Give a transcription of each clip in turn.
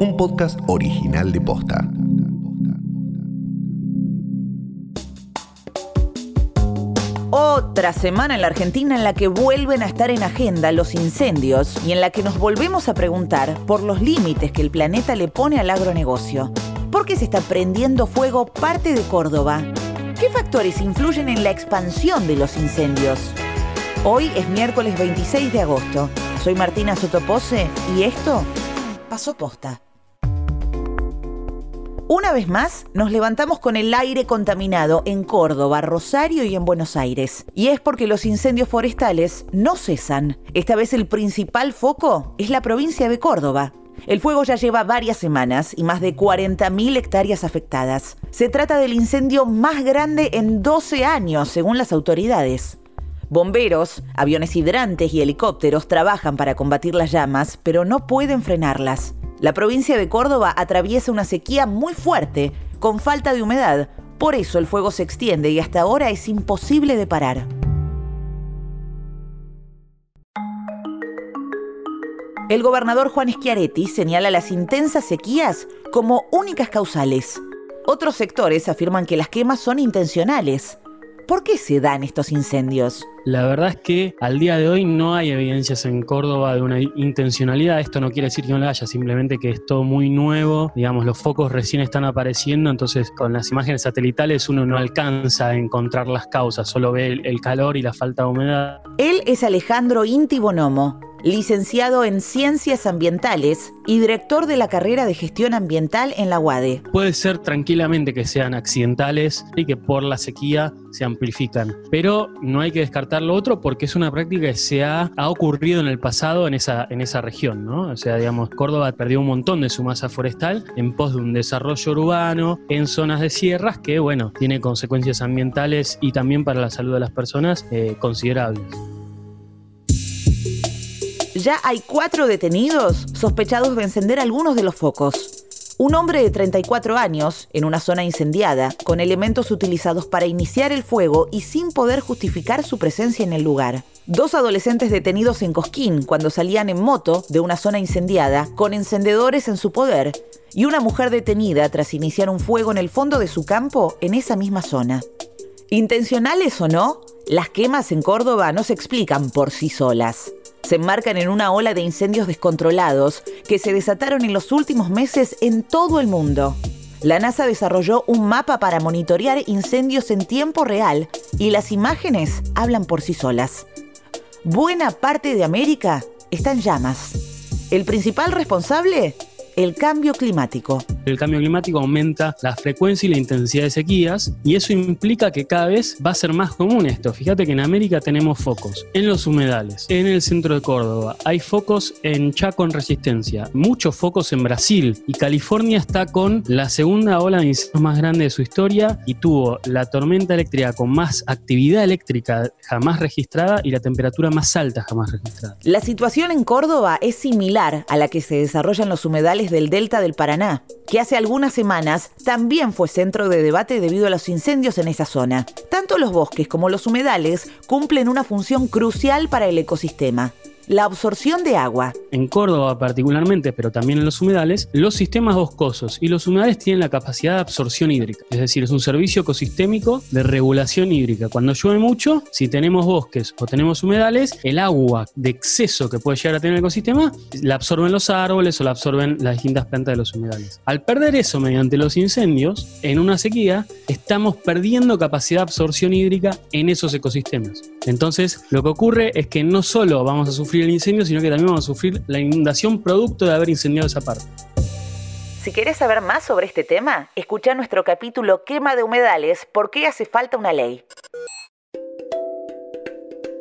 un podcast original de Posta. Otra semana en la Argentina en la que vuelven a estar en agenda los incendios y en la que nos volvemos a preguntar por los límites que el planeta le pone al agronegocio. ¿Por qué se está prendiendo fuego parte de Córdoba? ¿Qué factores influyen en la expansión de los incendios? Hoy es miércoles 26 de agosto. Soy Martina Sotopose y esto pasó posta. Una vez más, nos levantamos con el aire contaminado en Córdoba, Rosario y en Buenos Aires. Y es porque los incendios forestales no cesan. Esta vez el principal foco es la provincia de Córdoba. El fuego ya lleva varias semanas y más de 40.000 hectáreas afectadas. Se trata del incendio más grande en 12 años, según las autoridades. Bomberos, aviones hidrantes y helicópteros trabajan para combatir las llamas, pero no pueden frenarlas. La provincia de Córdoba atraviesa una sequía muy fuerte, con falta de humedad. Por eso el fuego se extiende y hasta ahora es imposible de parar. El gobernador Juan Schiaretti señala las intensas sequías como únicas causales. Otros sectores afirman que las quemas son intencionales. ¿Por qué se dan estos incendios? La verdad es que al día de hoy no hay evidencias en Córdoba de una intencionalidad. Esto no quiere decir que no la haya, simplemente que es todo muy nuevo. Digamos, los focos recién están apareciendo, entonces con las imágenes satelitales uno no alcanza a encontrar las causas, solo ve el, calor y la falta de humedad. Él es Alejandro Inti Bonomo, licenciado en Ciencias Ambientales y director de la carrera de Gestión Ambiental en la UADE. Puede ser tranquilamente que sean accidentales y que por la sequía se amplifican, pero no hay que descartar lo otro porque es una práctica que se ha, ocurrido en el pasado en esa, en esa región, ¿no? O sea, digamos, Córdoba perdió un montón de su masa forestal en pos de un desarrollo urbano en zonas de sierras que, bueno, tiene consecuencias ambientales y también para la salud de las personas eh, considerables ya hay cuatro detenidos sospechados de encender algunos de los focos. Un hombre de 34 años, en una zona incendiada, con elementos utilizados para iniciar el fuego y sin poder justificar su presencia en el lugar. Dos adolescentes detenidos en Cosquín cuando salían en moto de una zona incendiada con encendedores en su poder. Y una mujer detenida tras iniciar un fuego en el fondo de su campo en esa misma zona. Intencionales o no, las quemas en Córdoba no se explican por sí solas se enmarcan en una ola de incendios descontrolados que se desataron en los últimos meses en todo el mundo. La NASA desarrolló un mapa para monitorear incendios en tiempo real y las imágenes hablan por sí solas. Buena parte de América está en llamas. El principal responsable, el cambio climático. El cambio climático aumenta la frecuencia y la intensidad de sequías y eso implica que cada vez va a ser más común esto. Fíjate que en América tenemos focos en los humedales, en el centro de Córdoba, hay focos en Chaco en resistencia, muchos focos en Brasil y California está con la segunda ola de incendios más grande de su historia y tuvo la tormenta eléctrica con más actividad eléctrica jamás registrada y la temperatura más alta jamás registrada. La situación en Córdoba es similar a la que se desarrolla en los humedales del delta del Paraná, que hace algunas semanas también fue centro de debate debido a los incendios en esa zona. Tanto los bosques como los humedales cumplen una función crucial para el ecosistema la absorción de agua. En Córdoba particularmente, pero también en los humedales, los sistemas boscosos y los humedales tienen la capacidad de absorción hídrica. Es decir, es un servicio ecosistémico de regulación hídrica. Cuando llueve mucho, si tenemos bosques o tenemos humedales, el agua de exceso que puede llegar a tener el ecosistema la absorben los árboles o la absorben las distintas plantas de los humedales. Al perder eso mediante los incendios, en una sequía, estamos perdiendo capacidad de absorción hídrica en esos ecosistemas. Entonces, lo que ocurre es que no solo vamos a sufrir el incendio, sino que también vamos a sufrir la inundación producto de haber incendiado esa parte. Si querés saber más sobre este tema, escucha nuestro capítulo Quema de humedales, ¿por qué hace falta una ley?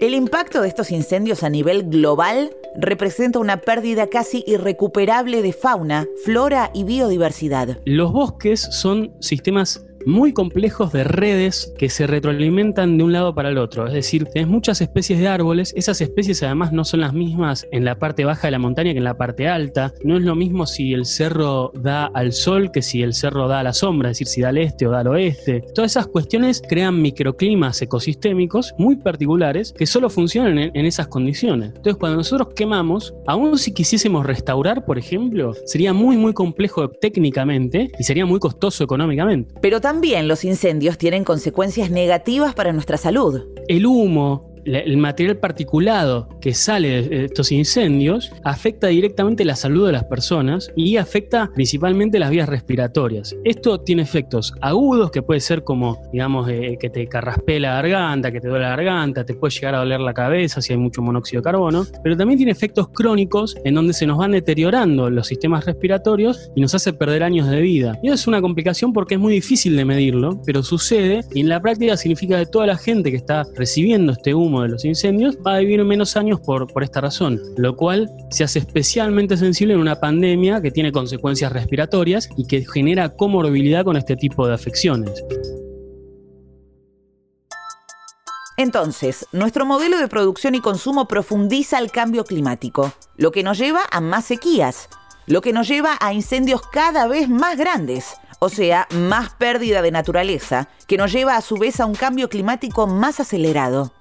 El impacto de estos incendios a nivel global representa una pérdida casi irrecuperable de fauna, flora y biodiversidad. Los bosques son sistemas muy complejos de redes que se retroalimentan de un lado para el otro. Es decir, tenés muchas especies de árboles, esas especies además no son las mismas en la parte baja de la montaña que en la parte alta. No es lo mismo si el cerro da al sol que si el cerro da a la sombra, es decir, si da al este o da al oeste. Todas esas cuestiones crean microclimas ecosistémicos muy particulares que solo funcionan en, esas condiciones. Entonces, cuando nosotros quemamos, aún si quisiésemos restaurar, por ejemplo, sería muy, muy complejo técnicamente y sería muy costoso económicamente. Pero también los incendios tienen consecuencias negativas para nuestra salud. El humo, el material particulado que sale de estos incendios afecta directamente la salud de las personas y afecta principalmente las vías respiratorias. Esto tiene efectos agudos que puede ser como, digamos, eh, que te carraspee la garganta, que te duele la garganta, te puede llegar a doler la cabeza si hay mucho monóxido de carbono, pero también tiene efectos crónicos en donde se nos van deteriorando los sistemas respiratorios y nos hace perder años de vida. Y eso es una complicación porque es muy difícil de medirlo, pero sucede y en la práctica significa que toda la gente que está recibiendo este humo de los incendios, va a vivir menos años por, por esta razón, lo cual se hace especialmente sensible en una pandemia que tiene consecuencias respiratorias y que genera comorbilidad con este tipo de afecciones. Entonces, nuestro modelo de producción y consumo profundiza el cambio climático, lo que nos lleva a más sequías, lo que nos lleva a incendios cada vez más grandes, o sea, más pérdida de naturaleza, que nos lleva a su vez a un cambio climático más acelerado.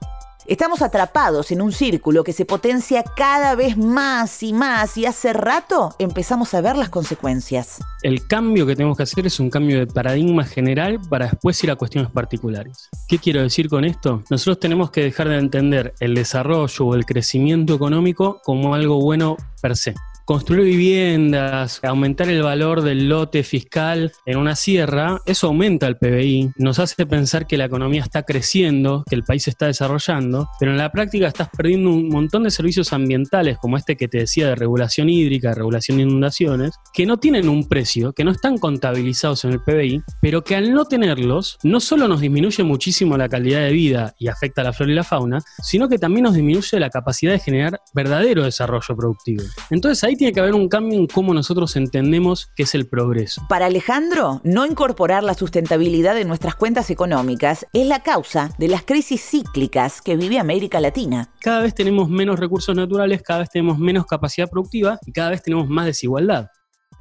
Estamos atrapados en un círculo que se potencia cada vez más y más y hace rato empezamos a ver las consecuencias. El cambio que tenemos que hacer es un cambio de paradigma general para después ir a cuestiones particulares. ¿Qué quiero decir con esto? Nosotros tenemos que dejar de entender el desarrollo o el crecimiento económico como algo bueno per se construir viviendas, aumentar el valor del lote fiscal en una sierra, eso aumenta el PBI, nos hace pensar que la economía está creciendo, que el país está desarrollando, pero en la práctica estás perdiendo un montón de servicios ambientales, como este que te decía de regulación hídrica, regulación de inundaciones, que no tienen un precio, que no están contabilizados en el PBI, pero que al no tenerlos, no solo nos disminuye muchísimo la calidad de vida y afecta a la flora y la fauna, sino que también nos disminuye la capacidad de generar verdadero desarrollo productivo. Entonces ahí tiene que haber un cambio en cómo nosotros entendemos qué es el progreso. Para Alejandro, no incorporar la sustentabilidad en nuestras cuentas económicas es la causa de las crisis cíclicas que vive América Latina. Cada vez tenemos menos recursos naturales, cada vez tenemos menos capacidad productiva y cada vez tenemos más desigualdad.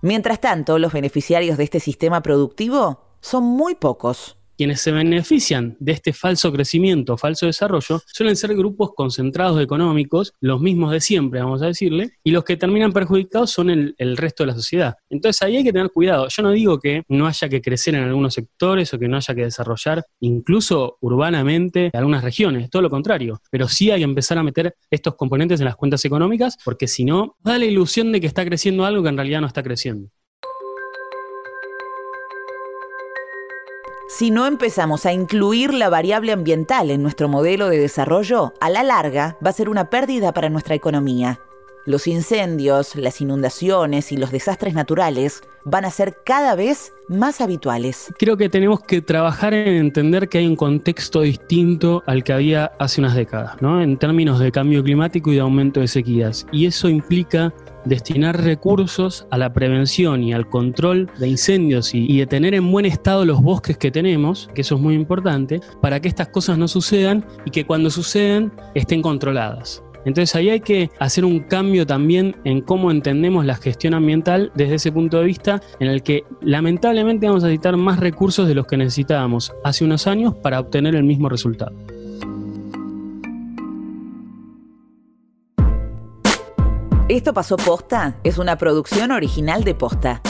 Mientras tanto, los beneficiarios de este sistema productivo son muy pocos quienes se benefician de este falso crecimiento, falso desarrollo, suelen ser grupos concentrados económicos, los mismos de siempre, vamos a decirle, y los que terminan perjudicados son el, resto de la sociedad. Entonces ahí hay que tener cuidado. Yo no digo que no haya que crecer en algunos sectores o que no haya que desarrollar incluso urbanamente algunas regiones, todo lo contrario, pero sí hay que empezar a meter estos componentes en las cuentas económicas porque si no, da la ilusión de que está creciendo algo que en realidad no está creciendo. Si no empezamos a incluir la variable ambiental en nuestro modelo de desarrollo, a la larga va a ser una pérdida para nuestra economía. Los incendios, las inundaciones y los desastres naturales van a ser cada vez más habituales. Creo que tenemos que trabajar en entender que hay un contexto distinto al que había hace unas décadas, ¿no? En términos de cambio climático y de aumento de sequías. Y eso implica destinar recursos a la prevención y al control de incendios y, de tener en buen estado los bosques que tenemos, que eso es muy importante, para que estas cosas no sucedan y que cuando suceden estén controladas. Entonces ahí hay que hacer un cambio también en cómo entendemos la gestión ambiental desde ese punto de vista en el que lamentablemente vamos a necesitar más recursos de los que necesitábamos hace unos años para obtener el mismo resultado. Esto pasó posta es una producción original de posta.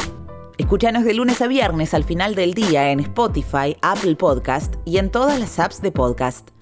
Escúchanos de lunes a viernes al final del día en Spotify, Apple Podcast y en todas las apps de podcast.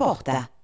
posta.